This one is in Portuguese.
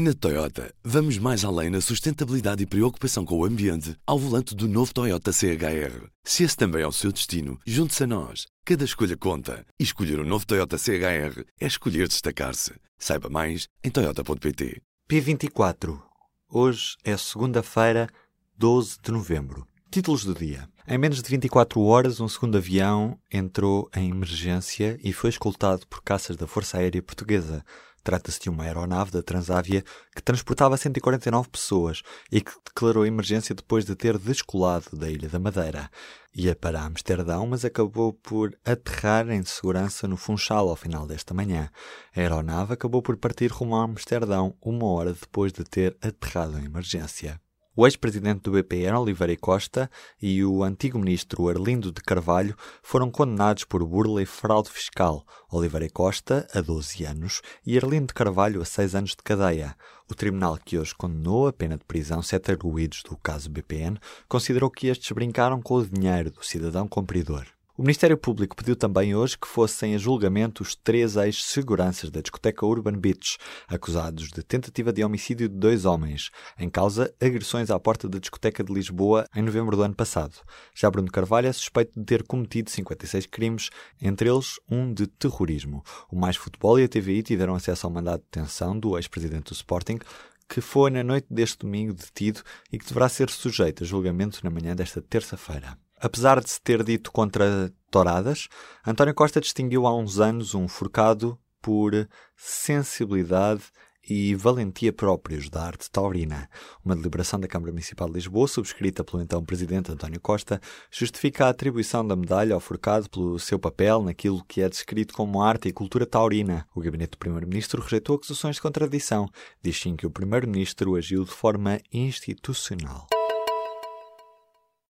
Na Toyota, vamos mais além na sustentabilidade e preocupação com o ambiente ao volante do novo Toyota CHR. Se esse também é o seu destino, junte-se a nós. Cada escolha conta. E escolher o um novo Toyota CHR é escolher destacar-se. Saiba mais em Toyota.pt. P24. Hoje é segunda-feira, 12 de novembro. Títulos do dia. Em menos de 24 horas, um segundo avião entrou em emergência e foi escoltado por caças da Força Aérea Portuguesa. Trata-se de uma aeronave da Transávia que transportava 149 pessoas e que declarou emergência depois de ter descolado da Ilha da Madeira. Ia para Amsterdão, mas acabou por aterrar em segurança no Funchal ao final desta manhã. A aeronave acabou por partir rumo a Amsterdão uma hora depois de ter aterrado em emergência. O ex-presidente do BPN, Oliveira Costa, e o antigo ministro Arlindo de Carvalho foram condenados por burla e fraude fiscal. Oliveira Costa, a 12 anos, e Arlindo de Carvalho, a 6 anos de cadeia. O tribunal que hoje condenou a pena de prisão sete arguídos do caso BPN considerou que estes brincaram com o dinheiro do cidadão cumpridor. O Ministério Público pediu também hoje que fossem a julgamento os três ex-seguranças da discoteca Urban Beach, acusados de tentativa de homicídio de dois homens, em causa agressões à porta da discoteca de Lisboa em novembro do ano passado. Já Bruno Carvalho é suspeito de ter cometido 56 crimes, entre eles um de terrorismo. O Mais Futebol e a TVI tiveram acesso ao mandado de detenção do ex-presidente do Sporting, que foi na noite deste domingo detido e que deverá ser sujeito a julgamento na manhã desta terça-feira. Apesar de se ter dito contra touradas, António Costa distinguiu há uns anos um forcado por sensibilidade e valentia próprios da arte taurina. Uma deliberação da Câmara Municipal de Lisboa, subscrita pelo então Presidente António Costa, justifica a atribuição da medalha ao forcado pelo seu papel naquilo que é descrito como arte e cultura taurina. O gabinete do Primeiro-Ministro rejeitou acusações de contradição. Diz sim que o Primeiro-Ministro agiu de forma institucional.